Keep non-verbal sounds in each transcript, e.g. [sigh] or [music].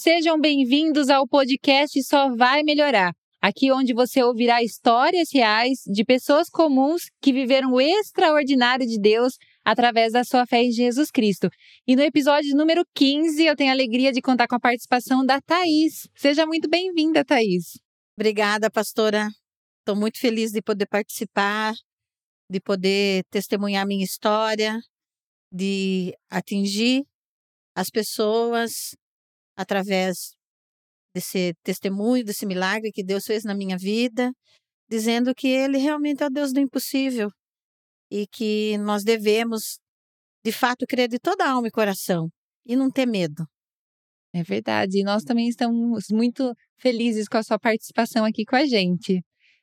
sejam bem-vindos ao podcast Só Vai Melhorar. Aqui onde você ouvirá histórias reais de pessoas comuns que viveram o extraordinário de Deus através da sua fé em Jesus Cristo. E no episódio número 15, eu tenho a alegria de contar com a participação da Thaís. Seja muito bem-vinda, Thaís. Obrigada, pastora. Estou muito feliz de poder participar, de poder testemunhar minha história, de atingir as pessoas através desse testemunho, desse milagre que Deus fez na minha vida, dizendo que Ele realmente é o Deus do impossível e que nós devemos, de fato, crer de toda alma e coração e não ter medo. É verdade. E nós também estamos muito felizes com a sua participação aqui com a gente.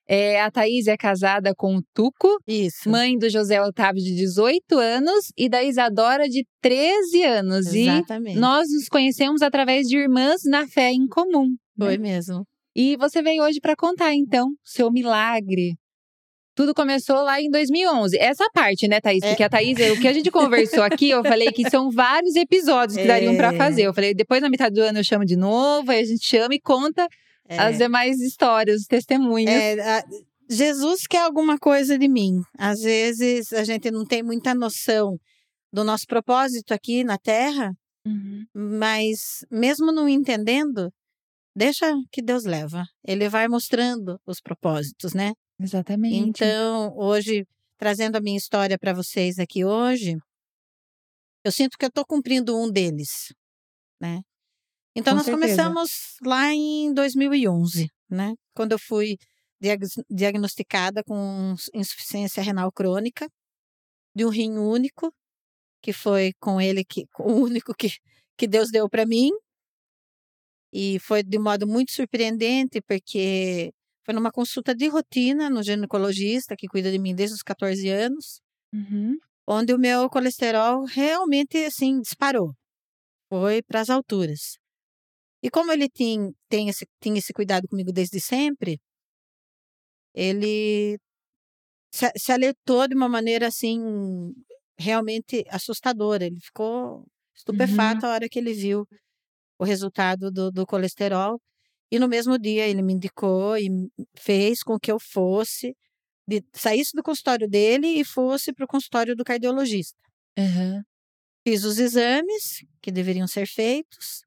É, a Thaís é casada com o Tuco, Isso. mãe do José Otávio de 18 anos e da Isadora de 13 anos. Exatamente. E nós nos conhecemos através de irmãs na fé em comum. né? Foi mesmo. E você veio hoje para contar, então, seu milagre. Tudo começou lá em 2011. Essa parte, né, Thaís? É. Porque a Thaís, o que a gente conversou aqui, eu falei que são vários episódios que dariam para É. fazer. Eu falei, depois na metade do ano eu chamo de novo, aí a gente chama e conta É. as demais histórias, os testemunhos. É, a- Jesus quer alguma coisa de mim. Às vezes a gente não tem muita noção do nosso propósito aqui na Terra, Uhum. mas mesmo não entendendo, deixa que Deus leva. Ele vai mostrando os propósitos, né? Exatamente. Então, hoje, trazendo a minha história para vocês aqui hoje, eu sinto que eu estou cumprindo um deles, né? Então, Com nós certeza. começamos lá em 2011, né? Quando eu fui diag- diagnosticada com insuficiência renal crônica de um rim único, que foi com ele que [laughs] o único que, que Deus deu para mim. E foi de modo muito surpreendente, porque foi numa consulta de rotina no ginecologista que cuida de mim desde os 14 anos, Uhum. onde o meu colesterol realmente assim disparou. Foi para as alturas. E como ele tinha, tem esse, tinha esse cuidado comigo desde sempre, ele se, se alertou de uma maneira assim realmente assustadora. Ele ficou estupefato a hora que ele viu o resultado do, do colesterol. E no mesmo dia ele me indicou e fez com que eu fosse, de, saísse do consultório dele e fosse para o consultório do cardiologista. Uhum. Fiz os exames que deveriam ser feitos.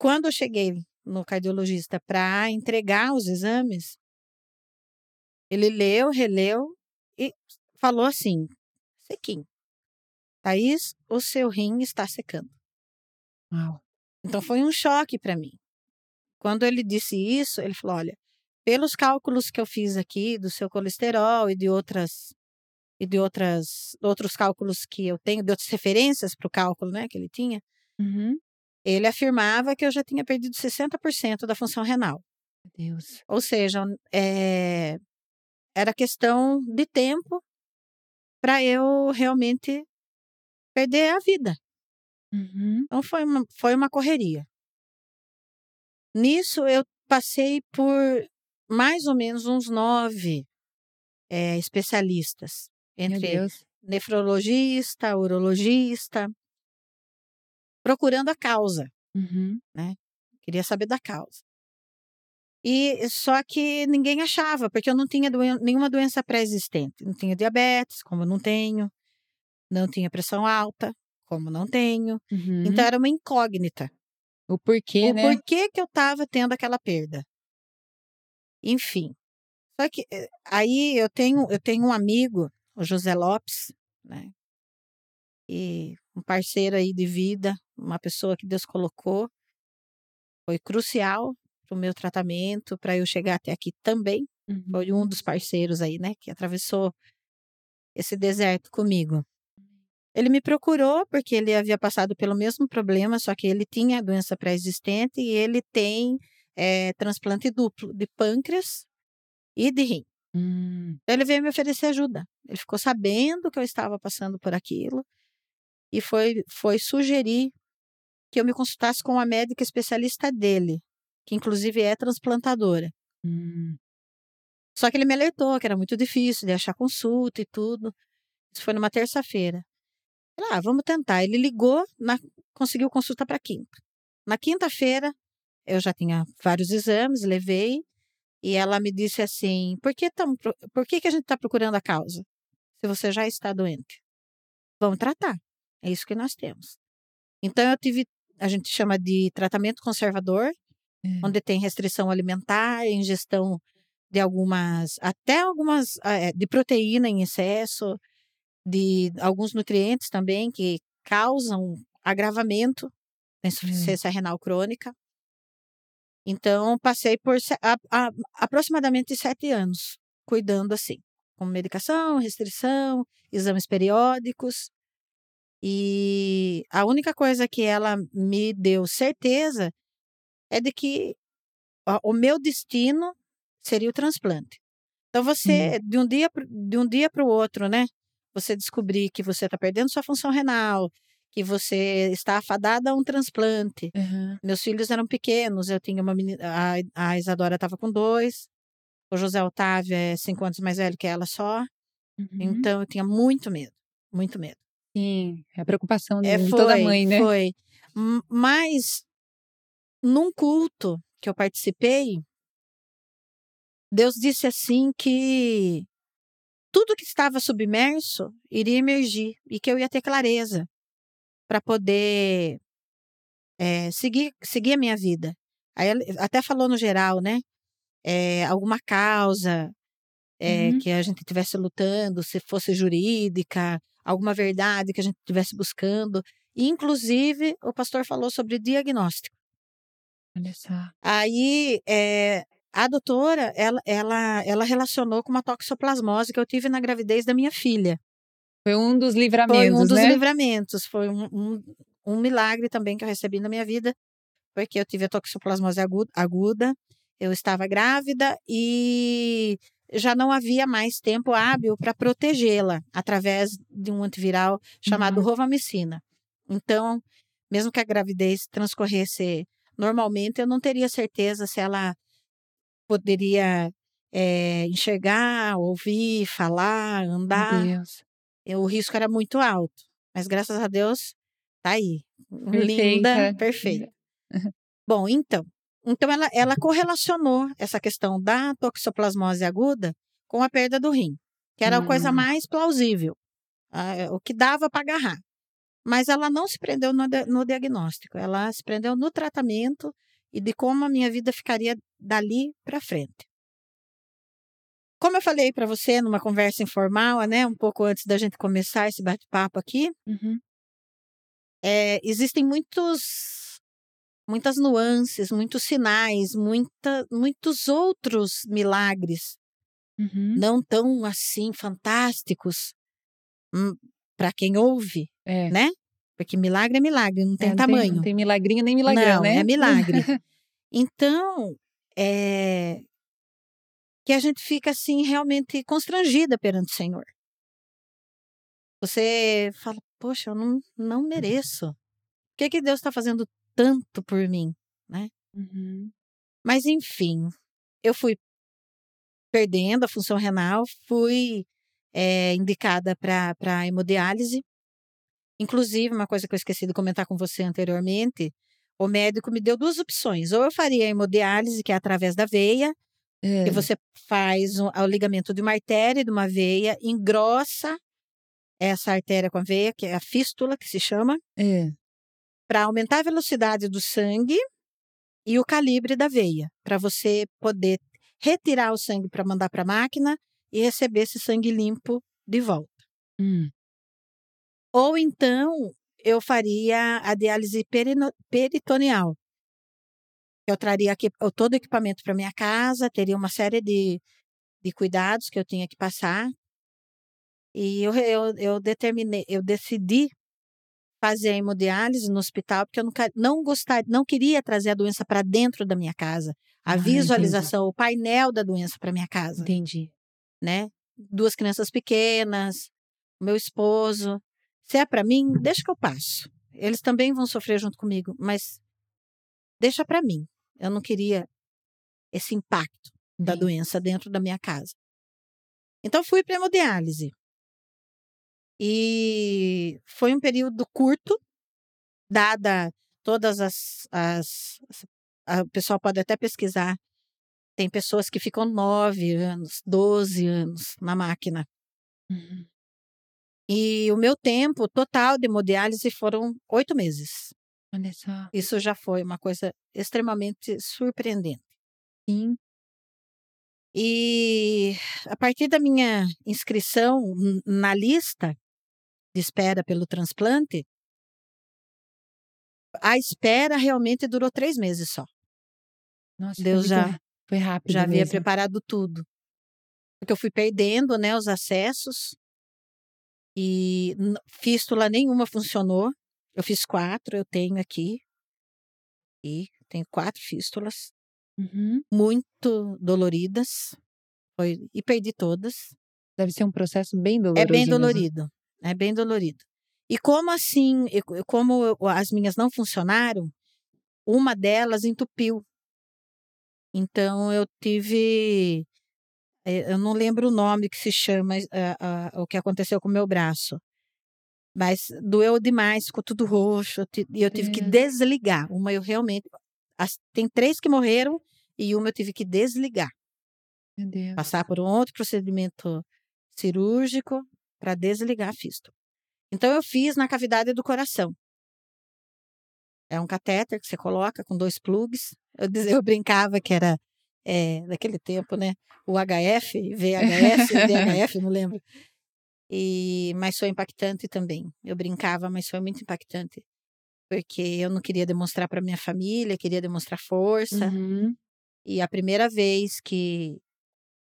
Quando eu cheguei no cardiologista para entregar os exames, ele leu, releu e falou assim: sequinho. Thaís, o seu rim está secando. Uau. Então foi um choque para mim. Quando ele disse isso, ele falou: olha, pelos cálculos que eu fiz aqui do seu colesterol e de outras e de outras outros cálculos que eu tenho, de outras referências para o cálculo, né, que ele tinha, Uhum. Ele afirmava que eu já tinha perdido 60% da função renal. Deus. Ou seja, é, era questão de tempo para eu realmente perder a vida. Uhum. Então foi uma, foi uma correria. Nisso eu passei por mais ou menos uns nove eh, especialistas, entre nefrologista, urologista, procurando a causa. Uhum. Queria saber da causa. E só que ninguém achava, porque eu não tinha doen- nenhuma doença pré-existente. Não tinha diabetes, como não tenho. Não tinha pressão alta, como não tenho. Uhum. Então era uma incógnita. o porquê, o né? porquê que eu estava tendo aquela perda. Enfim. Só que eh, aí eu tenho, eu tenho um amigo, o José Lopes, né? E um parceiro aí de vida, uma pessoa que Deus colocou. Foi crucial para o meu tratamento, para eu chegar até aqui também. Uhum. Foi um dos parceiros aí, né, que atravessou esse deserto comigo. Ele me procurou porque ele havia passado pelo mesmo problema, só que ele tinha a doença pré-existente e ele tem eh, transplante duplo de pâncreas e de rim. Hum. Então ele veio me oferecer ajuda. Ele ficou sabendo que eu estava passando por aquilo e foi, foi sugerir que eu me consultasse com a médica especialista dele, que inclusive é transplantadora. Hum. Só que ele me alertou que era muito difícil de achar consulta e tudo. Isso foi numa terça-feira. Ah, vamos tentar. Ele ligou, na- conseguiu consulta para quinta. Na quinta-feira, eu já tinha vários exames, levei, e ela me disse assim: por que, tamo, por que, que a gente está procurando a causa? Se você já está doente. Vamos tratar. É isso que nós temos. Então, eu tive, a gente chama de tratamento conservador, é. onde tem restrição alimentar, ingestão de algumas, até algumas, é, de proteína em excesso, de alguns nutrientes também que causam agravamento da insuficiência é. renal crônica. Então, passei por a, a, aproximadamente sete anos cuidando assim, com medicação, restrição, exames periódicos. E a única coisa que ela me deu certeza é de que o meu destino seria o transplante. Então você hum. de um dia de um dia para o outro, né? Você descobrir que você está perdendo sua função renal, que você está afadada a um transplante. Uhum. Meus filhos eram pequenos, eu tinha uma menina, a, a Isadora estava com dois, o José Otávio é cinco anos mais velho que ela só. Uhum. Então eu tinha muito medo, muito medo. Sim, é a preocupação é, de foi, toda mãe, né? Foi. Mas num culto que eu participei, Deus disse assim que tudo que estava submerso iria emergir e que eu ia ter clareza para poder é, seguir, seguir a minha vida. Aí até falou no geral, né? É, alguma causa é, uhum. que a gente estivesse lutando, se fosse jurídica, alguma verdade que a gente estivesse buscando. E, inclusive, o pastor falou sobre diagnóstico. Olha só. Aí, é, a doutora, ela, ela, ela relacionou com uma toxoplasmose que eu tive na gravidez da minha filha. Foi um dos livramentos, Foi um dos né? livramentos. Foi um, um, um, milagre também que eu recebi na minha vida, porque eu tive a toxoplasmose aguda, aguda eu estava grávida e já não havia mais tempo hábil para protegê-la através de um antiviral chamado uhum. rovamicina. Então, mesmo que a gravidez transcorresse normalmente, eu não teria certeza se ela poderia é, enxergar, ouvir, falar, andar. O risco era muito alto. Mas graças a Deus, tá aí. Perfeita. Linda, perfeita. [laughs] Bom, então. Então ela, ela correlacionou essa questão da toxoplasmose aguda com a perda do rim, que era a coisa hum. mais plausível, o que dava para agarrar. Mas ela não se prendeu no, no diagnóstico, ela se prendeu no tratamento e de como a minha vida ficaria dali para frente. Como eu falei para você numa conversa informal, né, um pouco antes da gente começar esse bate-papo aqui, uhum. é, existem muitos, muitas nuances, muitos sinais, muita, muitos outros milagres, uhum. não tão assim fantásticos hum, para quem ouve, é. né? Porque milagre é milagre, não tem é, não tamanho. Tem, não tem milagrinho nem milagrão, não, né? É milagre. [laughs] então, é, que a gente fica assim realmente constrangida perante o Senhor. Você fala, poxa, eu não, não mereço. Por que, que Deus está fazendo tanto por mim, né? Uhum. Mas enfim, eu fui perdendo a função renal, fui é, indicada para hemodiálise Inclusive, uma coisa que eu esqueci de comentar com você anteriormente, o médico me deu duas opções. Ou eu faria a hemodiálise, que é através da veia, é. que você faz um, o ligamento de uma artéria e de uma veia, engrossa essa artéria com a veia, que é a fístula, que se chama, é. Para aumentar a velocidade do sangue e o calibre da veia, para você poder retirar o sangue para mandar para a máquina e receber esse sangue limpo de volta. Hum. Ou então eu faria a diálise peritoneal. Eu traria aqui todo o equipamento para minha casa, teria uma série de, de cuidados que eu tinha que passar. E eu, eu, eu determinei, eu decidi fazer a hemodiálise no hospital porque eu não, não gostaria, não queria trazer a doença para dentro da minha casa. A ah, visualização, entendi. o painel da doença para minha casa. Entendi. Né? Duas crianças pequenas, meu esposo. Se é para mim, deixa que eu passo. Eles também vão sofrer junto comigo, mas deixa para mim. Eu não queria esse impacto da Sim. doença dentro da minha casa. Então fui para hemodiálise. E foi um período curto, dada todas as, as a, o pessoal pode até pesquisar. Tem pessoas que ficam nove anos, doze anos na máquina. Uhum. E o meu tempo total de hemodiálise foram oito meses. Olha só. Isso já foi uma coisa extremamente surpreendente. Sim. E a partir da minha inscrição na lista de espera pelo transplante, a espera realmente durou três meses só. Nossa, Deus foi, já, foi rápido já havia mesmo. preparado tudo. Porque eu fui perdendo né, os acessos e fístula nenhuma funcionou. Eu fiz quatro, eu tenho aqui. E tenho quatro fístulas. Uhum. Muito doloridas. Foi, e perdi todas. Deve ser um processo bem doloroso. É bem dolorido. É bem dolorido. E como assim, como as minhas não funcionaram, uma delas entupiu. Então eu tive, eh, eu não lembro o nome que se chama uh, o que aconteceu com o meu braço, mas doeu demais, ficou tudo roxo e eu tive é. que desligar. Uma eu realmente, as, tem três que morreram e uma eu tive que desligar. Passar por um outro procedimento cirúrgico para desligar a fístula. Então eu fiz na cavidade do coração. É um catéter que você coloca com dois plugs. Eu, eu brincava que era é, daquele tempo, né? O HF, VHS, [laughs] VHF, não lembro. E, mas foi impactante também. Eu brincava, mas foi muito impactante. Porque eu não queria demonstrar para minha família, queria demonstrar força. Uhum. E a primeira vez que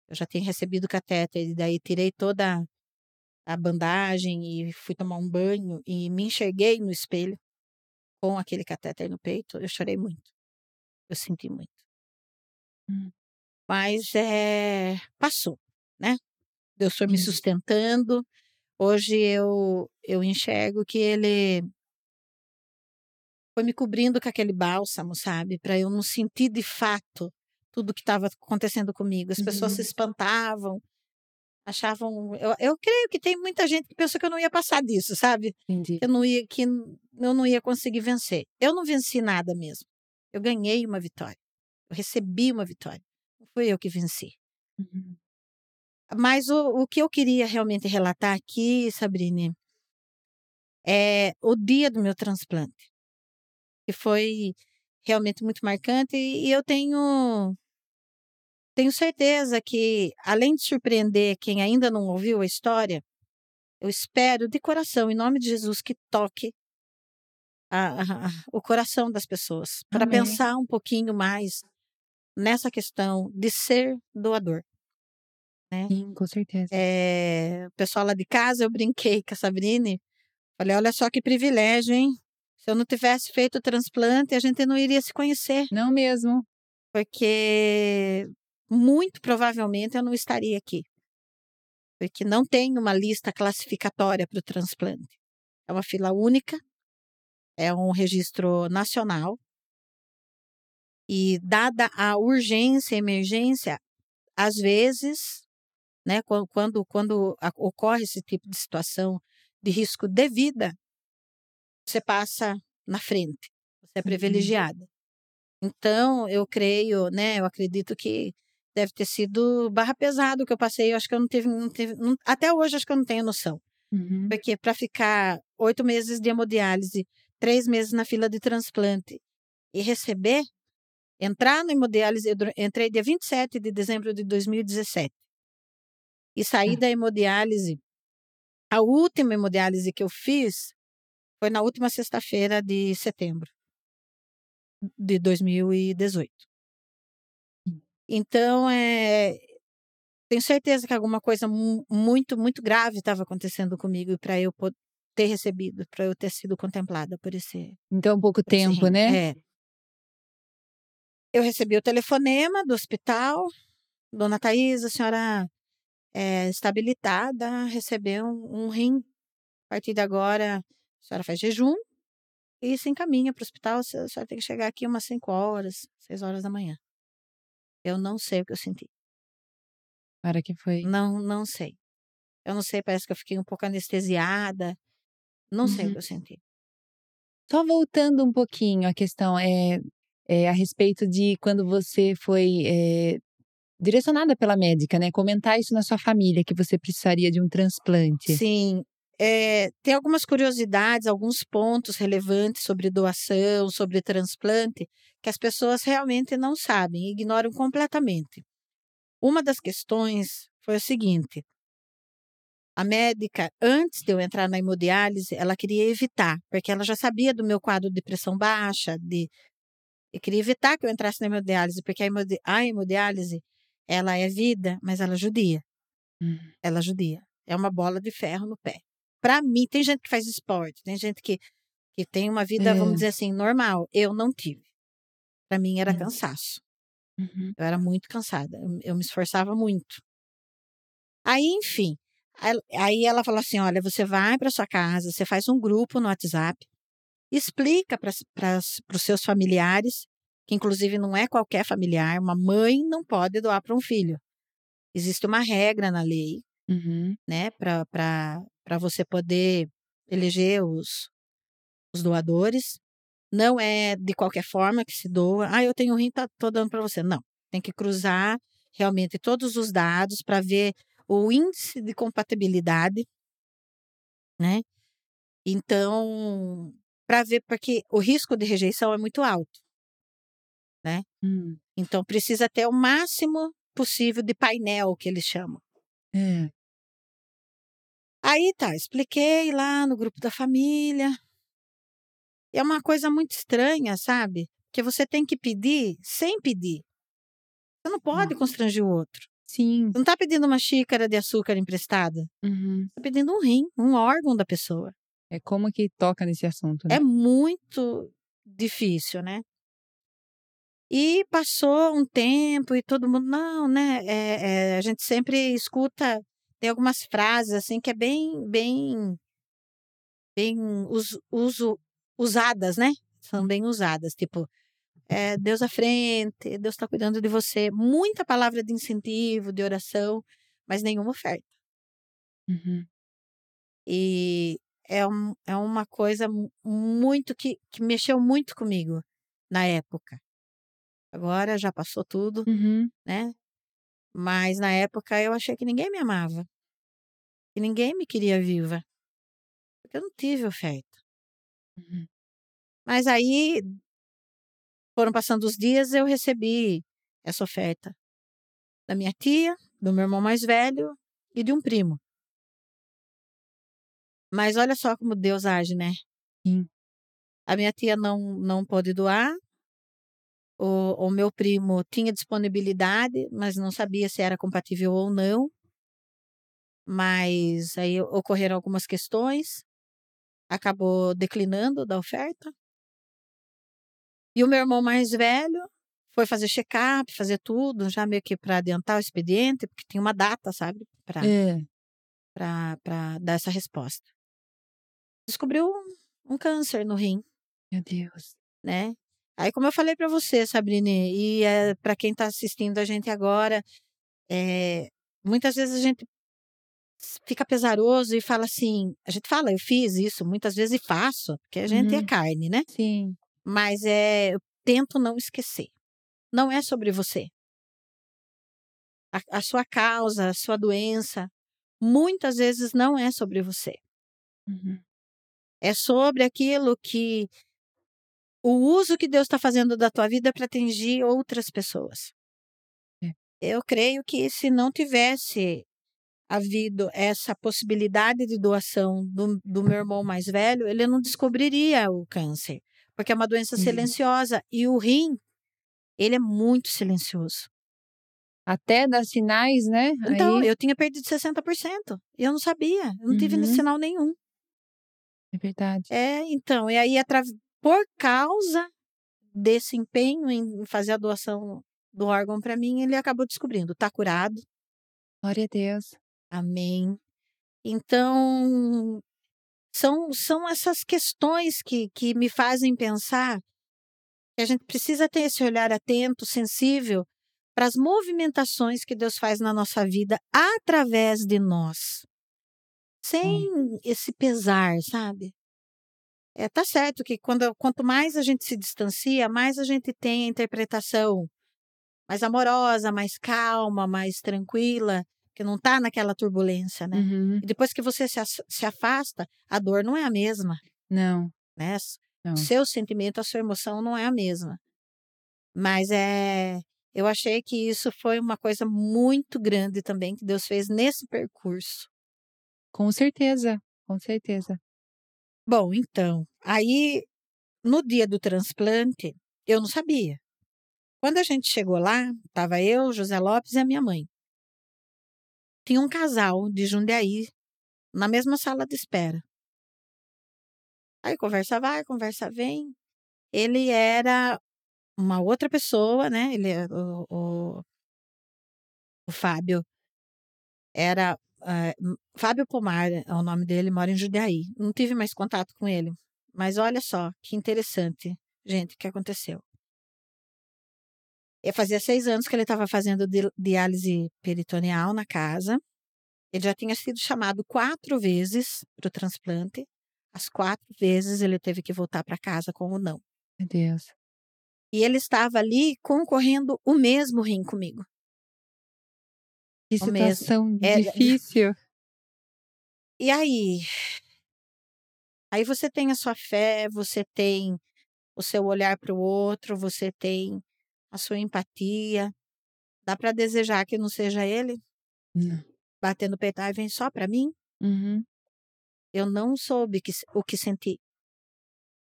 eu já tinha recebido catéter, e daí tirei toda a bandagem e fui tomar um banho e me enxerguei no espelho com aquele catéter no peito, eu chorei muito. Eu senti muito. Hum. Mas é, passou, né? Deus foi me sustentando. Hoje eu, eu enxergo que ele foi me cobrindo com aquele bálsamo, sabe? Para eu não sentir de fato tudo que estava acontecendo comigo. As pessoas uhum. se espantavam, achavam. Eu, eu creio que tem muita gente que pensou que eu não ia passar disso, sabe? Entendi. Eu não ia, que eu não ia conseguir vencer. Eu não venci nada mesmo. Eu ganhei uma vitória. Eu recebi uma vitória. Não fui eu que venci. Uhum. Mas o, o que eu queria realmente relatar aqui, Sabrine, é o dia do meu transplante, que foi realmente muito marcante e eu tenho tenho certeza que, além de surpreender quem ainda não ouviu a história, eu espero de coração, em nome de Jesus, que toque a, a, o coração das pessoas para pensar um pouquinho mais nessa questão de ser doador. Né? Sim, com certeza. É, o pessoal lá de casa, eu brinquei com a Sabrine. Falei, olha só que privilégio, hein? Se eu não tivesse feito o transplante, a gente não iria se conhecer. Não mesmo. Porque muito provavelmente eu não estaria aqui. Porque não tem uma lista classificatória para o transplante. É uma fila única, é um registro nacional. E dada a urgência, emergência, às vezes, né, quando, quando ocorre esse tipo de situação de risco de vida, você passa na frente, você é uhum. privilegiada. Então, eu creio, né, eu acredito que deve ter sido barra pesado que eu passei. Eu acho que eu não teve, não teve não, até hoje acho que eu não tenho noção. Uhum. Porque para ficar oito meses de hemodiálise, três meses na fila de transplante e receber, entrar no hemodiálise, eu entrei dia 27 de dezembro de 2017 e saí ah. da hemodiálise. A última hemodiálise que eu fiz foi na última sexta-feira de setembro de 2018. Então, é, tenho certeza que alguma coisa muito, muito grave estava acontecendo comigo para eu ter recebido, para eu ter sido contemplada por esse. Então, pouco tempo, né? É. Eu recebi o telefonema do hospital. Dona Thais, a senhora é estabilitada, recebeu um, um rim. A partir de agora, a senhora faz jejum e se encaminha para o hospital. A senhora tem que chegar aqui umas 5 horas, 6 horas da manhã. Eu não sei o que eu senti. Para que foi? Não, não sei. Eu não sei, parece que eu fiquei um pouco anestesiada. Não uhum. sei o que uhum. eu senti. Só voltando um pouquinho a questão é, é a respeito de quando você foi é, direcionada pela médica, né? Comentar isso na sua família, que você precisaria de um transplante. Sim. É, tem algumas curiosidades, alguns pontos relevantes sobre doação, sobre transplante, que as pessoas realmente não sabem, ignoram completamente. Uma das questões foi o seguinte: a médica, antes de eu entrar na hemodiálise, ela queria evitar, porque ela já sabia do meu quadro de pressão baixa, de eu queria evitar que eu entrasse na hemodiálise, porque a, hemodi a hemodiálise, ela é vida, mas ela judia. Hum. Ela judia. É uma bola de ferro no pé. Para mim, tem gente que faz esporte, tem gente que, que tem uma vida, é. vamos dizer assim, normal. Eu não tive. Para mim era hum. cansaço. Uhum. Eu era muito cansada. Eu, eu me esforçava muito. Aí, enfim, Aí ela falou assim: olha, você vai para sua casa, você faz um grupo no WhatsApp, explica para os seus familiares, que inclusive não é qualquer familiar, uma mãe não pode doar para um filho. Existe uma regra na lei, uhum. né, para você poder eleger os, os doadores. Não é de qualquer forma que se doa. Ah, eu tenho rim, tá, tô dando para você. Não. Tem que cruzar realmente todos os dados para ver o índice de compatibilidade, né? Então, para ver, porque o risco de rejeição é muito alto, né? Hum. Então, precisa ter o máximo possível de painel, que eles chamam. É. Aí tá, expliquei lá no grupo da família. É uma coisa muito estranha, sabe? Que você tem que pedir sem pedir. Você não pode constranger o outro. Sim. Você não está pedindo uma xícara de açúcar emprestada. Uhum. Tá pedindo um rim, um órgão da pessoa. É como que toca nesse assunto, né? É muito difícil, né? E passou um tempo e todo mundo, não, né? É, é, a gente sempre escuta, tem algumas frases assim que é bem, bem, bem us, uso, usadas, né? São bem usadas, tipo, é, Deus à frente, Deus está cuidando de você. Muita palavra de incentivo, de oração, mas nenhuma oferta. Uhum. E é, um, é uma coisa muito que, que mexeu muito comigo na época. Agora já passou tudo, uhum. né? Mas na época eu achei que ninguém me amava. Que ninguém me queria viva. Porque eu não tive oferta. Uhum. Mas aí, foram passando os dias, eu recebi essa oferta da minha tia, do meu irmão mais velho e de um primo. Mas olha só como Deus age, né? Sim. A minha tia não, não pôde doar. O, o meu primo tinha disponibilidade, mas não sabia se era compatível ou não. Mas aí ocorreram algumas questões. Acabou declinando da oferta. E o meu irmão mais velho foi fazer check-up, fazer tudo, já meio que para adiantar o expediente, porque tem uma data, sabe? Para é. Pra, dar essa resposta. Descobriu um, um câncer no rim. Meu Deus. Né? Aí, como eu falei para você, Sabrine, e é, para quem está assistindo a gente agora, é, muitas vezes a gente fica pesaroso e fala assim, a gente fala, eu fiz isso, muitas vezes e faço, porque a gente é uhum. é carne, né? Sim. Mas é, eu tento não esquecer. Não é sobre você. A, a sua causa, a sua doença, muitas vezes não é sobre você. Uhum. É sobre aquilo que o uso que Deus está fazendo da tua vida para atingir outras pessoas. É. Eu creio que se não tivesse havido essa possibilidade de doação do, do meu irmão mais velho, ele não descobriria o câncer porque é uma doença uhum. silenciosa e o rim, ele é muito silencioso. Até dar sinais, né? Então, Aí... eu tinha perdido 60%. E eu não sabia, eu não uhum. tive sinal nenhum. É verdade. É, então, e aí por causa desse empenho em fazer a doação do órgão para mim, ele acabou descobrindo, tá curado. Glória a Deus. Amém. Então, são, são essas questões que, que me fazem pensar que a gente precisa ter esse olhar atento, sensível para as movimentações que Deus faz na nossa vida através de nós. Sem hum. esse pesar, sabe? É, tá certo que quando, quanto mais a gente se distancia, mais a gente tem a interpretação mais amorosa, mais calma, mais tranquila, que não tá naquela turbulência, né? Uhum. E depois que você se, se afasta, a dor não é a mesma, Não, né? não. O seu sentimento, a sua emoção não é a mesma. Mas é, eu achei que isso foi uma coisa muito grande também que Deus fez nesse percurso. Com certeza, com certeza. Bom, então, aí no dia do transplante, eu não sabia. Quando a gente chegou lá, estava eu, José Lopes e a minha mãe. Tinha um casal de Jundiaí na mesma sala de espera. Aí conversa vai, conversa vem. Ele era uma outra pessoa, né? Ele é o, o, o Fábio era eh, Fábio Pomar é o nome dele, mora em Jundiaí. Não tive mais contato com ele, mas olha só que interessante, gente, o que aconteceu. Eu fazia seis anos que ele estava fazendo di- diálise peritoneal na casa. Ele já tinha sido chamado quatro vezes para o transplante. As quatro vezes ele teve que voltar para casa com o não. Meu Deus. E ele estava ali concorrendo o mesmo rim comigo. Que mesmo. situação É- [laughs] difícil. E aí? Aí você tem a sua fé, você tem o seu olhar para o outro, você tem a sua empatia. Dá para desejar que não seja ele Não. batendo o peito, ai, vem só para mim? Uhum. Eu não soube que, o que senti.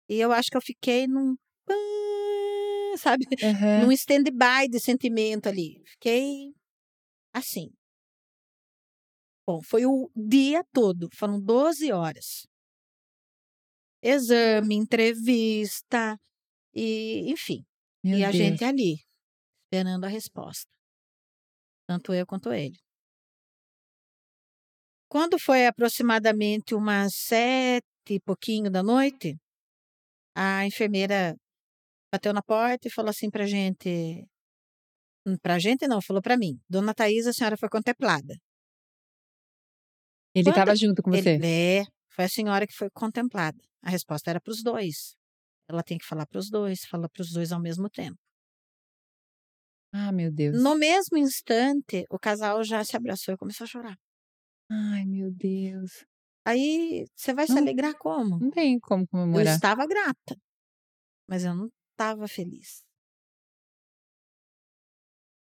E eu acho que eu fiquei num. [laughs] Sabe? Aham. Num stand-by de sentimento ali. Fiquei assim. Bom, foi o dia todo, foram 12 horas. Exame, entrevista, e enfim. Meu e a Deus. gente ali, esperando a resposta. Tanto eu quanto ele. Quando foi aproximadamente umas sete e pouquinho da noite, a enfermeira bateu na porta e falou assim pra gente. Hum, Pra gente não, falou pra mim. Dona Thaís, a senhora foi contemplada. Ele estava junto com você. Ele, é, foi a senhora que foi contemplada. A resposta era para os dois. Ela tem que falar para os dois, fala para os dois ao mesmo tempo. Ah, meu Deus. No mesmo instante, o casal já se abraçou e começou a chorar. Ai, meu Deus. Aí você vai se Não- alegrar como? Não tem como Eu comemorar. estava grata, mas eu não estava feliz.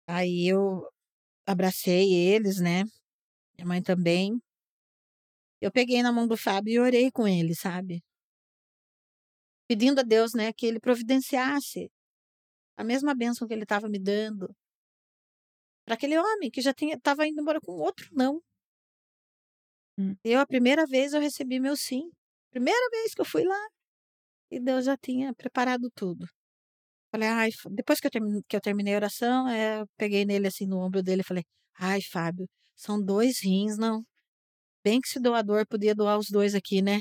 Aí eu abracei eles, né? Minha mãe também. Eu peguei na mão do Fábio e orei com ele, sabe? Pedindo a Deus, né, que ele providenciasse a mesma bênção que ele estava me dando para aquele homem que já estava indo embora com outro não. Hum. Eu, a primeira vez, eu recebi meu sim. Primeira vez que eu fui lá. E Deus já tinha preparado tudo. Falei, ai, depois que eu, termi- que eu terminei a oração, eh, eu peguei nele assim no ombro dele e falei, ai, Fábio, são dois rins, não? Bem que se doador podia doar os dois aqui, né?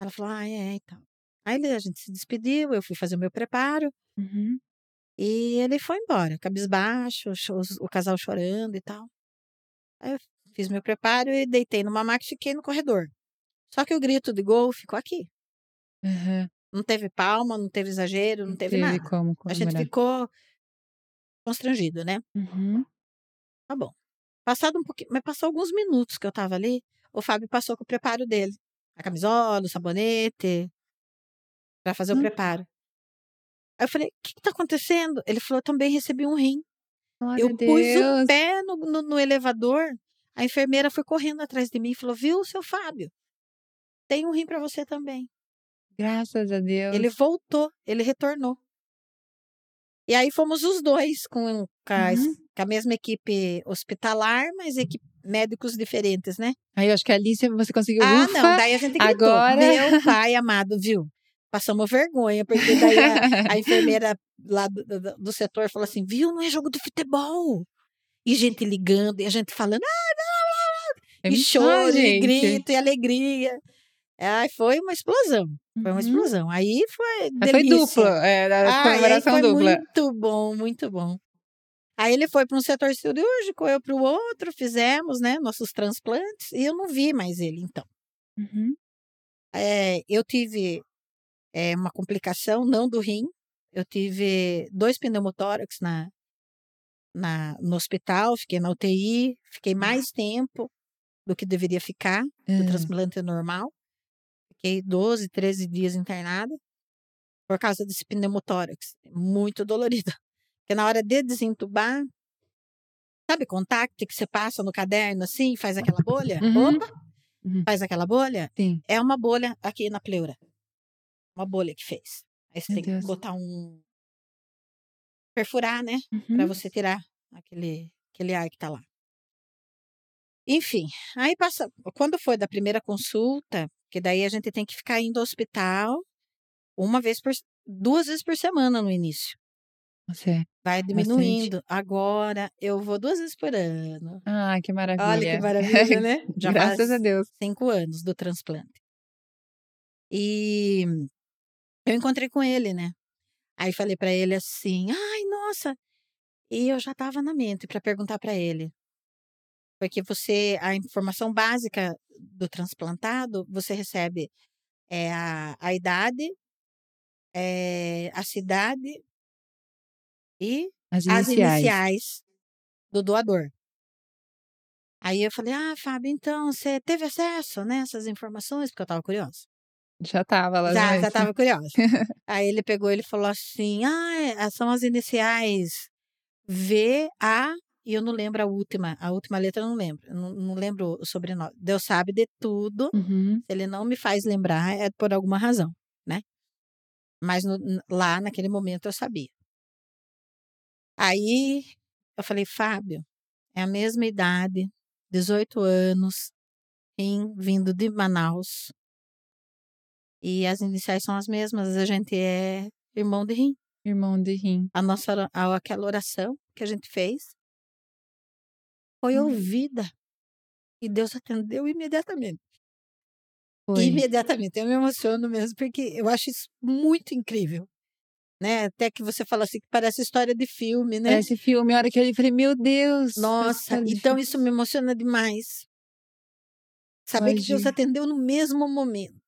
Ela falou, ah, é, então. Aí a gente se despediu, eu fui fazer o meu preparo Uhum. e ele foi embora, cabisbaixo, o casal chorando e tal. Aí eu fiz meu preparo e deitei numa maca e fiquei no corredor. Só que o grito de gol ficou aqui. Aham. Não teve palma, não teve exagero, não teve nada. como A gente ficou constrangido, né? Uhum. Tá bom. Passado um pouquinho, mas passou alguns minutos que eu tava ali, o Fábio passou com o preparo dele. A camisola, o sabonete, para fazer o Hum. preparo. Aí eu falei, o que, que tá acontecendo? Ele falou, eu também recebi um rim. Glória eu pus Deus. o pé no, no, no elevador, a enfermeira foi correndo atrás de mim e falou, viu, seu Fábio? Tem um rim para você também. Graças a Deus. Ele voltou, ele retornou. E aí fomos os dois com, com, a, Uhum. com a mesma equipe hospitalar, mas equipe, médicos diferentes, né? Aí eu acho que ali você você conseguiu. Ah, Ufa, não, daí a gente gritou. agora- Meu pai amado, viu? Passamos vergonha, porque daí a, a [laughs] enfermeira lá do, do, do setor falou assim, viu, não é jogo de futebol. E gente ligando, e a gente falando, ah, É e choro, e grito, e alegria. Ai, foi uma explosão, foi uma Uhum. explosão. Aí foi Mas Foi delícia. duplo, é, a Ah, comemoração foi dupla. muito bom, muito bom. Aí ele foi para um setor cirúrgico, eu para o outro, fizemos, né, nossos transplantes, e eu não vi mais ele, então. Uhum. É, eu tive é, uma complicação, não do rim. Eu tive dois pneumotórax na, na, no hospital, fiquei na UTI, fiquei mais tempo do que deveria ficar do Hã. transplante normal. Fiquei 12, 13 dias internada por causa desse pneumotórax. Muito dolorido. [laughs] Porque na hora de desentubar, sabe contacto que você passa no caderno assim, faz aquela bolha? Uhum. Opa, Uhum. faz aquela bolha? Sim. É uma bolha aqui na pleura. Uma bolha que fez. Aí você Meu tem Deus. que botar um. perfurar, né? Uhum. você tirar aquele, aquele ar que tá lá. Enfim, aí passa. Quando foi da primeira consulta, que daí a gente tem que ficar indo ao hospital uma vez por. duas vezes por semana no início. Você. Vai Bastante. diminuindo. Agora eu vou duas vezes por ano. Ah, que maravilha. Olha que maravilha, né? [laughs] Já Graças a Deus. cinco anos do transplante. E eu encontrei com ele, né? Aí falei pra ele assim: "Ai, nossa". E eu já estava na mente para perguntar pra ele. Porque você a informação básica do transplantado, você recebe é a, a idade, é, a cidade e As as iniciais. iniciais do doador. Aí eu falei: "Ah, Fábio, então você teve acesso, né, essas informações?" Porque eu estava curiosa. Já estava lá Já, já estava curiosa. [laughs] Aí ele pegou, ele falou assim: "Ah, é, são as iniciais V, A e eu não lembro a última, a última letra eu não lembro, eu não, não lembro o sobrenome. Deus sabe de tudo. Uhum. Ele não me faz lembrar é por alguma razão, né? Mas no- lá naquele momento eu sabia. Aí eu falei, Fábio, é a mesma idade, 18 anos, rim, vindo de Manaus. E as iniciais são as mesmas, a gente é irmão de rim. Irmão de rim. A nossa aquela oração que a gente fez foi Hum. ouvida. E Deus atendeu imediatamente. Foi. Imediatamente. Eu me emociono mesmo, porque eu acho isso muito incrível. Né? Até que você fala assim, que parece história de filme, né? Esse filme, a hora que eu li, falei, meu Deus. Nossa, parece então isso me emociona demais. Saber que Deus atendeu no mesmo momento.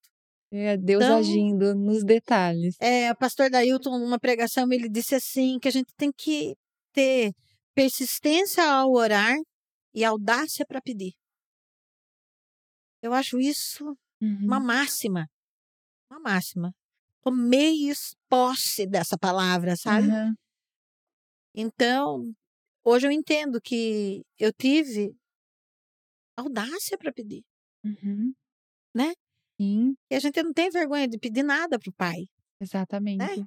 É Deus Então- agindo nos detalhes. É, o pastor Dailton, numa pregação, ele disse assim, que a gente tem que ter persistência ao orar e audácia para pedir. Eu acho isso Uhum. uma máxima. Uma máxima. Tomei posse dessa palavra, sabe? Aham. Então, hoje eu entendo que eu tive audácia para pedir. Uhum. Né? Sim, E a gente não tem vergonha de pedir nada pro pai. exatamente. Né?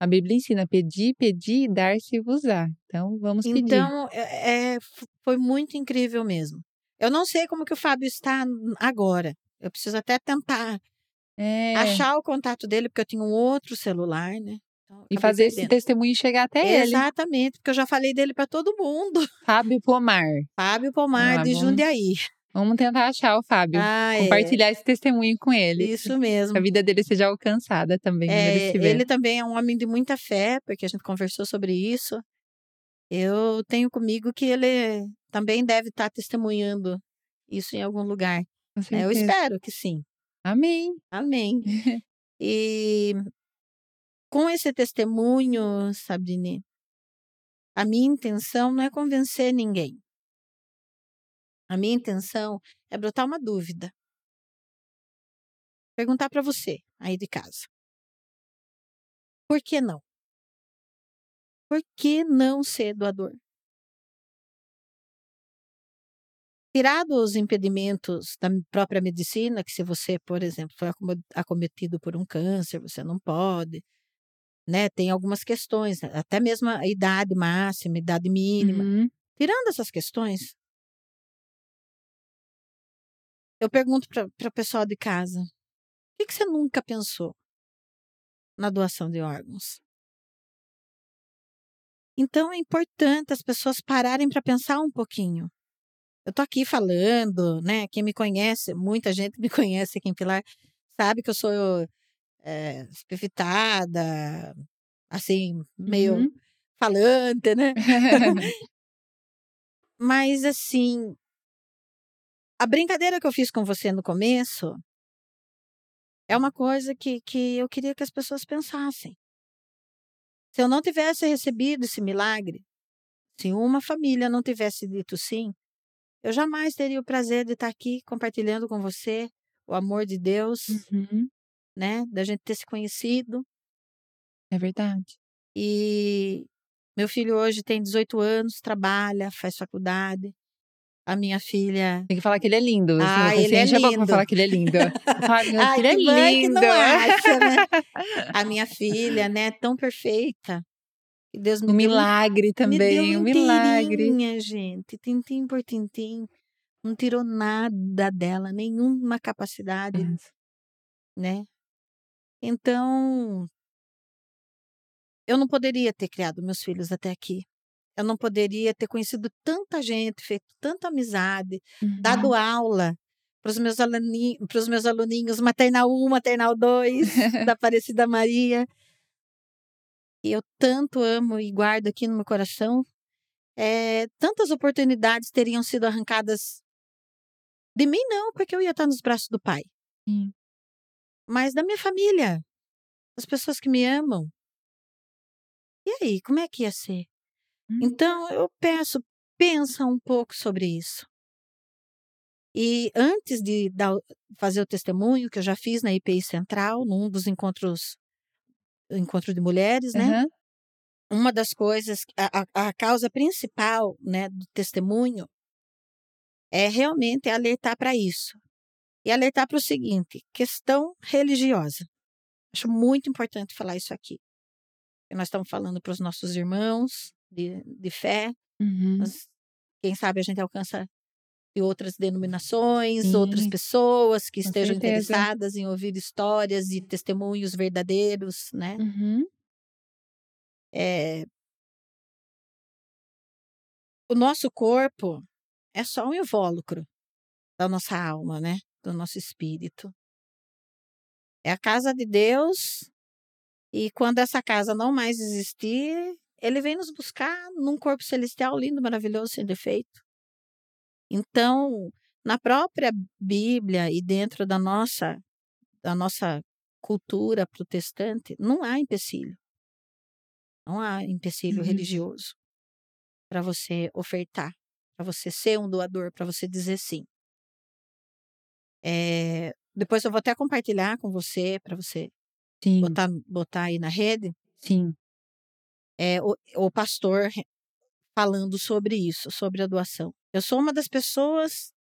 A Bíblia ensina pedir, pedir e dar-se-vos-á. Então, vamos pedir. Então, é, é, foi muito incrível mesmo. Eu não sei como que o Fábio está agora. Eu preciso até tentar É, achar o contato dele, porque eu tinha um outro celular, né? Então, e fazer esse perdendo. testemunho chegar até ele. Exatamente, porque eu já falei dele para todo mundo. Fábio Pomar. Fábio Pomar Ah, de vamos- Jundiaí. Vamos tentar achar o Fábio. Ah, é. Compartilhar esse testemunho com ele. Isso Que mesmo. a vida dele seja alcançada também, ele É, estiver. ele também é um homem de muita fé, porque a gente conversou sobre isso. Eu tenho comigo que ele também deve estar testemunhando isso em algum lugar. Né? Eu espero que sim. Amém. Amém. [laughs] E com esse testemunho, Sabrine, a minha intenção não é convencer ninguém. A minha intenção é brotar uma dúvida. Perguntar para você aí de casa. Por que não? Por que não ser doador? Tirado os impedimentos da própria medicina, que se você, por exemplo, foi acometido por um câncer, você não pode, né? Tem algumas questões, até mesmo a idade máxima, idade mínima. Uhum. Tirando essas questões, eu pergunto para o pessoal de casa: o que, que você nunca pensou na doação de órgãos? Então é importante as pessoas pararem para pensar um pouquinho. Eu tô aqui falando, né? Quem me conhece, muita gente me [laughs] conhece aqui em Pilar, sabe que eu sou é, espivitada, assim, meio Uhum. falante, né? [laughs] [laughs] Mas assim, a brincadeira que eu fiz com você no começo é uma coisa que, que eu queria que as pessoas pensassem. Se eu não tivesse recebido esse milagre, se uma família não tivesse dito sim, eu jamais teria o prazer de estar aqui compartilhando com você o amor de Deus, Uhum. né? Da gente ter se conhecido. É verdade. E meu filho hoje tem 18 anos, trabalha, faz faculdade. A minha filha. Tem que falar que ele é lindo. Ah, Você ele é lindo. falar que ele é lindo. [laughs] Meu Ai, filho é lindo. acha, né? [laughs] A minha filha, né? Tão perfeita. Deus me Um deu milagre Me também, deu um milagre. inteirinha, gente. Tintim por tintim. Não tirou nada dela, nenhuma capacidade, né? Então, eu não poderia ter criado meus filhos até aqui. Eu não poderia ter conhecido tanta gente, feito tanta amizade, Uhum. dado aula para os meus, aluni pros meus aluninhos, maternal 1, maternal 2, da [laughs] Aparecida Maria. E eu tanto amo e guardo aqui no meu coração. É, tantas oportunidades teriam sido arrancadas de mim, não, porque eu ia estar nos braços do pai. Sim. Mas da minha família, das pessoas que me amam. E aí, como é que ia ser? Hum. Então, eu peço, pensa um pouco sobre isso. E antes de dar, fazer o testemunho, que eu já fiz na IPI Central, num dos encontros, encontro de mulheres, né? Aham. Uma das coisas, a, a, causa principal né, do testemunho é realmente alertar para isso. E alertar para o seguinte: questão religiosa. Acho muito importante falar isso aqui. Nós estamos falando para os nossos irmãos de, de fé, Uhum. mas quem sabe a gente alcança de outras denominações, outras Sim, pessoas que com estejam certeza. interessadas em ouvir histórias e testemunhos verdadeiros, né? Uhum. É, o nosso corpo é só um invólucro da nossa alma, né? Do nosso espírito. É a casa de Deus e quando essa casa não mais existir, ele vem nos buscar num corpo celestial lindo, maravilhoso, sem defeito. Então, na própria Bíblia e dentro da nossa da nossa cultura protestante, não há empecilho. Não há empecilho Uhum. religioso para você ofertar, para você ser um doador, para você dizer sim. É, depois eu vou até compartilhar com você, para você Sim, botar, botar aí na rede, sim. É, o, o pastor falando sobre isso, sobre a doação. Eu sou uma das pessoas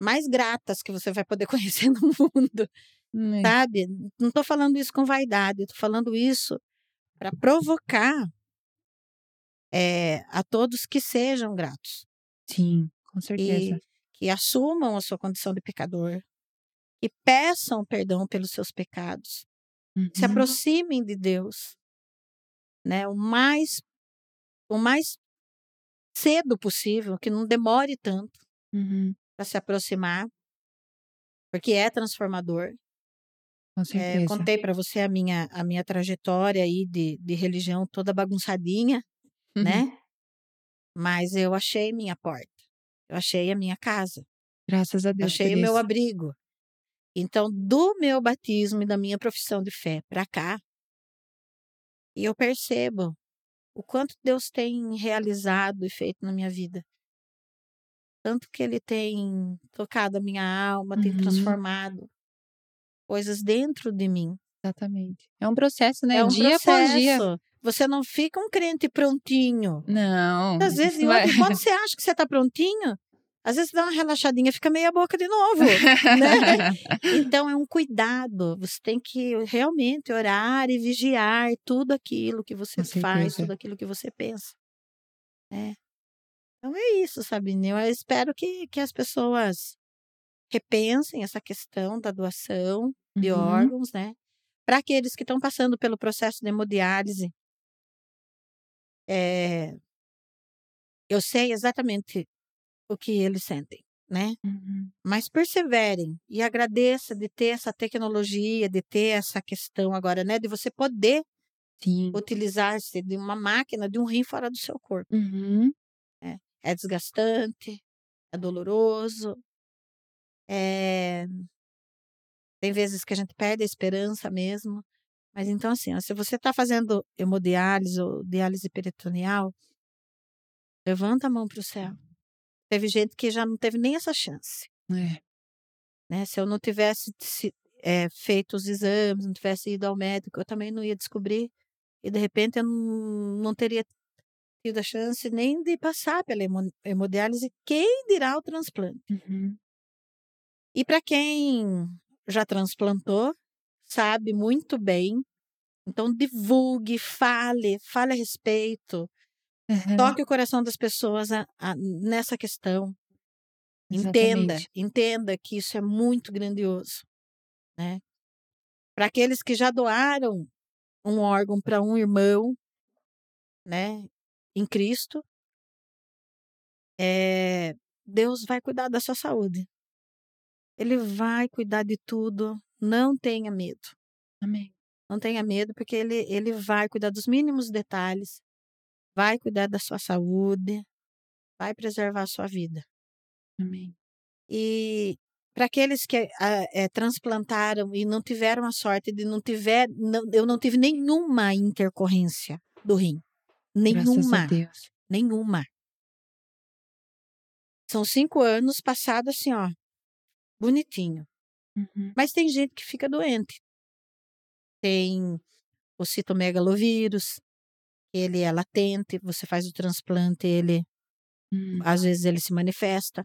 mais gratas que você vai poder [laughs] conhecer no mundo, Hum, sabe? Não estou falando isso com vaidade, estou falando isso para provocar é, a todos que sejam gratos. Sim, com certeza. e que assumam a sua condição de pecador, que peçam perdão pelos seus pecados, se Uhum. aproximem de Deus, né? O mais o mais cedo possível, que não demore tanto Uhum. para se aproximar, porque é transformador. Com É, contei para você a minha a minha trajetória aí de, de religião toda bagunçadinha, Uhum. né? Mas eu achei minha porta, eu achei a minha casa. Graças a Eu Deus achei por o meu abrigo. Então, do meu batismo e da minha profissão de fé para cá, e eu percebo o quanto Deus tem realizado e feito na minha vida. Tanto que Ele tem tocado a minha alma, tem Uhum. transformado coisas dentro de mim. Exatamente. É um processo, né? É um dia após dia. processo. Você não fica um crente prontinho. Não. Às vezes, outra, quando [laughs] você acha que você está prontinho, às vezes dá uma relaxadinha, fica meia boca de novo. né? [laughs] Então é um cuidado. Você tem que realmente orar e vigiar tudo aquilo que você Com faz, certeza. tudo aquilo que você pensa. né? Então é isso, Sabine. Eu espero que, que as pessoas repensem essa questão da doação de Uhum. órgãos, né? Para aqueles que estão passando pelo processo de hemodiálise, é, eu sei exatamente o que eles sentem, né? Uhum. mas perseverem e agradeça de ter essa tecnologia, de ter essa questão agora, né, de você poder utilizar-se de uma máquina, de um rim fora do seu corpo. Uhum. É desgastante, é doloroso, é Tem vezes que a gente perde a esperança mesmo. Mas então, assim, ó, se você está fazendo hemodiálise ou diálise peritoneal, levanta a mão para o céu. Teve gente que já não teve nem essa chance. É. Né? Se eu não tivesse se, é, feito os exames, não tivesse ido ao médico, eu também não ia descobrir. E de repente eu não, não teria tido a chance nem de passar pela hemodiálise, quem dirá o transplante. Uhum. E para quem já transplantou, sabe muito bem. Então divulgue, fale, fale a respeito. Uhum. Toque o coração das pessoas a, a, nessa questão. Entenda, Exatamente. entenda que isso é muito grandioso, né? Para aqueles que já doaram um órgão para um irmão, né, em Cristo, é, Deus vai cuidar da sua saúde. Ele vai cuidar de tudo. Não tenha medo. Amém. Não tenha medo, porque ele, ele vai cuidar dos mínimos detalhes, vai cuidar da sua saúde, vai preservar a sua vida. Amém. E para aqueles que é, transplantaram e não tiveram a sorte de não tiver, não, eu não tive nenhuma intercorrência do rim. Nenhuma. Nenhuma. São cinco anos passados assim, ó, bonitinho. Uhum. Mas tem gente que fica doente. Tem o citomegalovírus, ele é latente, você faz o transplante, ele Hum. às vezes ele se manifesta.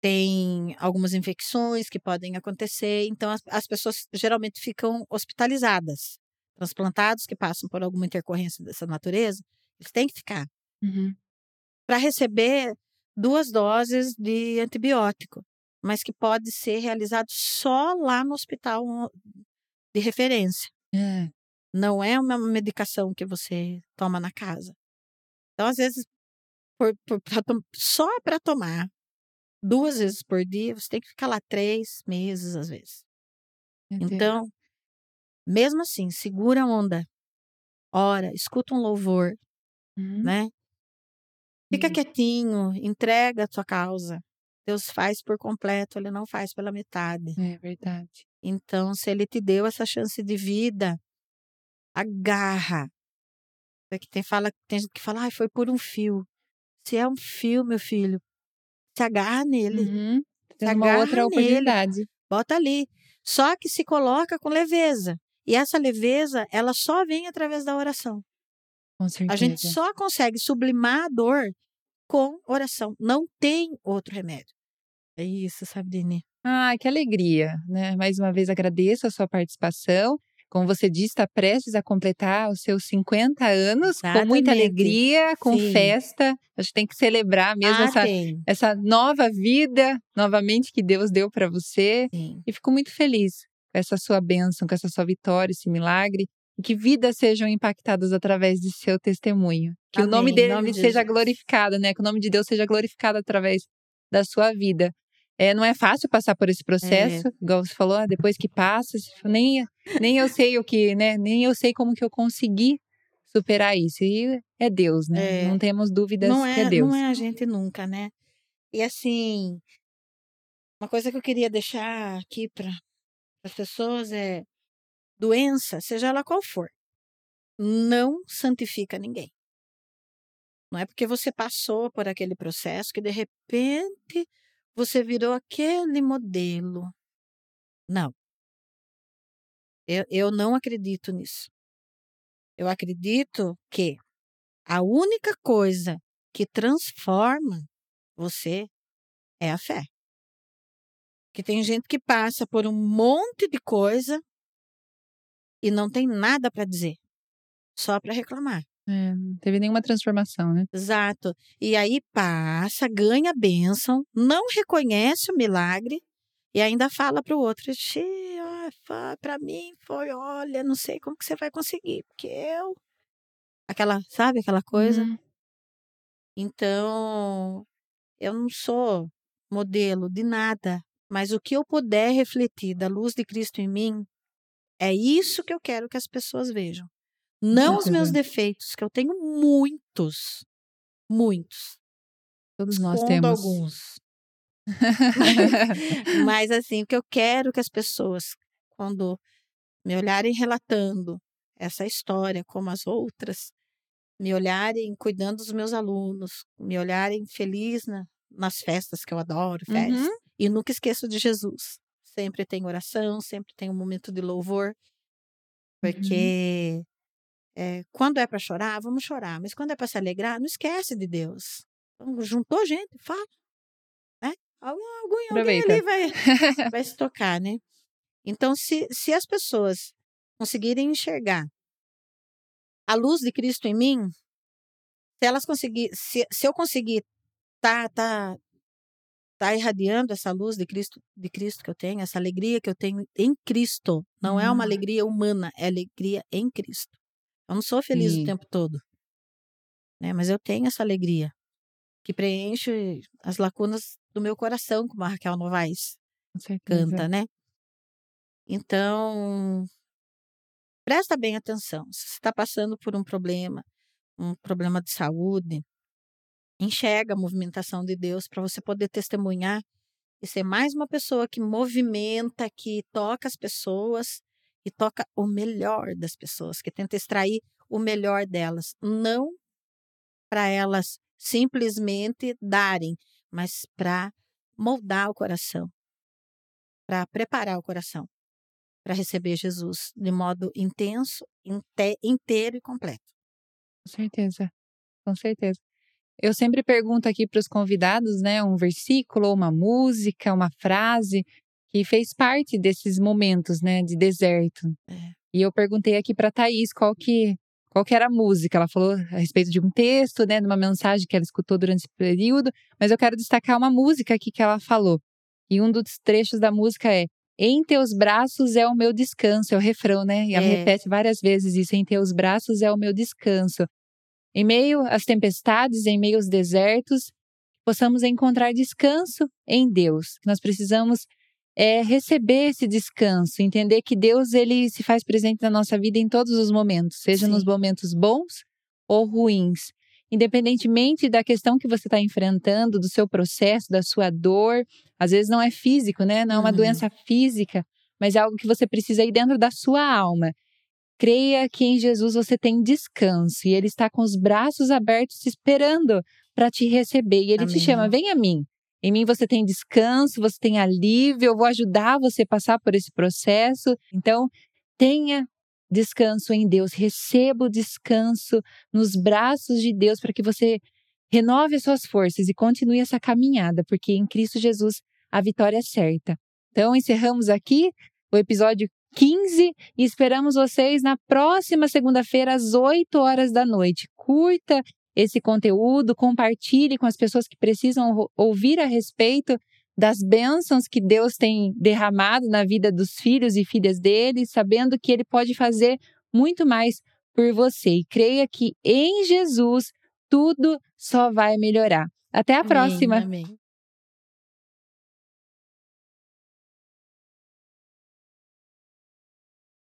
Tem algumas infecções que podem acontecer, então as, as pessoas geralmente ficam hospitalizadas. Transplantados que passam por alguma intercorrência dessa natureza, eles têm que ficar Uhum. para receber duas doses de antibiótico, mas que pode ser realizado só lá no hospital de referência. É. Não é uma medicação que você toma na casa. Então, às vezes, por, por, pra só para tomar duas vezes por dia, você tem que ficar lá três meses, às vezes. Então, mesmo assim, segura a onda. Ora, escuta um louvor, Uhum. né? Fica Isso. quietinho, entrega a tua causa. Deus faz por completo, ele não faz pela metade. É verdade. Então, se ele te deu essa chance de vida, agarra. É que tem, fala, tem gente que fala, ai, foi por um fio. Se é um fio, meu filho, se agarra nele, Uhum. se Tem uma agarra outra nele, oportunidade. bota ali. Só que se coloca com leveza. E essa leveza, ela só vem através da oração. Com A gente certeza. só consegue sublimar a dor com oração. Não tem outro remédio. É isso, Sabrine. Ah, que alegria, né? Mais uma vez agradeço a sua participação. Como você disse, está prestes a completar os seus 50 anos com muita Exatamente. alegria, com Sim. festa. Acho que tem que celebrar mesmo Ah, essa, tem. essa nova vida, novamente, que Deus deu para você. Sim. E fico muito feliz com essa sua bênção, com essa sua vitória, esse milagre. E que vidas sejam impactadas através de seu testemunho. Que o nome Amém, dele nome seja glorificado, né? Que o nome de Deus seja glorificado através da sua vida. É, não é fácil passar por esse processo, igual você falou, ah, depois que passa, nem, nem eu sei o que, né? Nem eu sei como que eu consegui superar isso. E é Deus, né? É. Não temos dúvidas Não que é, é Deus. não é a gente nunca, né? E assim, uma coisa que eu queria deixar aqui para as pessoas é doença, seja ela qual for, não santifica ninguém. Não é porque você passou por aquele processo que de repente você virou aquele modelo. Não. Eu, eu não acredito nisso. Eu acredito que a única coisa que transforma você é a fé. Que tem gente que passa por um monte de coisa e não tem nada para dizer, só para reclamar. É, não teve nenhuma transformação, né? Exato. E aí passa, ganha a bênção, não reconhece o milagre e ainda fala para o outro: para mim foi, olha, não sei como que você vai conseguir, porque eu. Aquela, sabe aquela coisa? Uhum. Então, eu não sou modelo de nada, mas o que eu puder refletir da luz de Cristo em mim, é isso que eu quero que as pessoas vejam. Não os meus defeitos, que eu tenho muitos, muitos. Todos nós Escondo temos. alguns. [laughs] Mas assim, o que eu quero que as pessoas, quando me olharem relatando essa história como as outras, me olharem cuidando dos meus alunos, me olharem feliz na, nas festas que eu adoro, festas, uhum. e nunca esqueço de Jesus. Sempre tem oração, sempre tem um momento de louvor, uhum. porque uhum. É, quando é para chorar, vamos chorar, mas quando é para se alegrar, não esquece de Deus. Então, juntou gente, fala. Né? Alguém, alguém ali vai, [laughs] vai se tocar, né? Então, se, se as pessoas conseguirem enxergar a luz de Cristo em mim, se elas conseguir, se, se eu conseguir tá, tá, tá irradiando essa luz de Cristo, de Cristo que eu tenho, essa alegria que eu tenho em Cristo, não é uma alegria humana, é alegria em Cristo. Eu não sou feliz Sim. o tempo todo, né? Mas eu tenho essa alegria que preenche as lacunas do meu coração, como a Raquel Novaes canta, né? Então, presta bem atenção. Se você está passando por um problema, um problema de saúde, enxerga a movimentação de Deus para você poder testemunhar e ser mais uma pessoa que movimenta, que toca as pessoas e toca o melhor das pessoas, que tenta extrair o melhor delas, não para elas simplesmente darem, mas para moldar o coração, para preparar o coração para receber Jesus de modo intenso, inteiro e completo. Com certeza, com certeza. Eu sempre pergunto aqui para os convidados, né, um versículo, uma música, uma frase que fez parte desses momentos, né, de deserto. É. E eu perguntei aqui para Thaís qual que qual que era a música. Ela falou a respeito de um texto, né, de uma mensagem que ela escutou durante esse período, mas eu quero destacar uma música aqui que ela falou. E um dos trechos da música é em teus braços é o meu descanso, é o refrão, né? E ela é. repete várias vezes isso: em teus braços é o meu descanso. Em meio às tempestades, em meio aos desertos, possamos encontrar descanso em Deus. Nós precisamos é, receber esse descanso, entender que Deus ele se faz presente na nossa vida em todos os momentos, seja Sim. nos momentos bons ou ruins independentemente da questão que você está enfrentando, do seu processo, da sua dor, às vezes não é físico, né? Não é uma uhum. doença física, mas é algo que você precisa ir dentro da sua alma. Creia que em Jesus você tem descanso e Ele está com os braços abertos esperando para te receber. E Ele Amém. te chama: vem a mim. Em mim você tem descanso, você tem alívio, eu vou ajudar você a passar por esse processo. Então, tenha descanso em Deus, receba o descanso nos braços de Deus para que você renove as suas forças e continue essa caminhada, porque em Cristo Jesus a vitória é certa. Então, encerramos aqui o episódio 15 e esperamos vocês na próxima segunda-feira às 8 horas da noite. Curta esse conteúdo, compartilhe com as pessoas que precisam ouvir a respeito das bênçãos que Deus tem derramado na vida dos filhos e filhas dele, sabendo que ele pode fazer muito mais por você. E creia que em Jesus tudo só vai melhorar. Até a amém, próxima. Amém.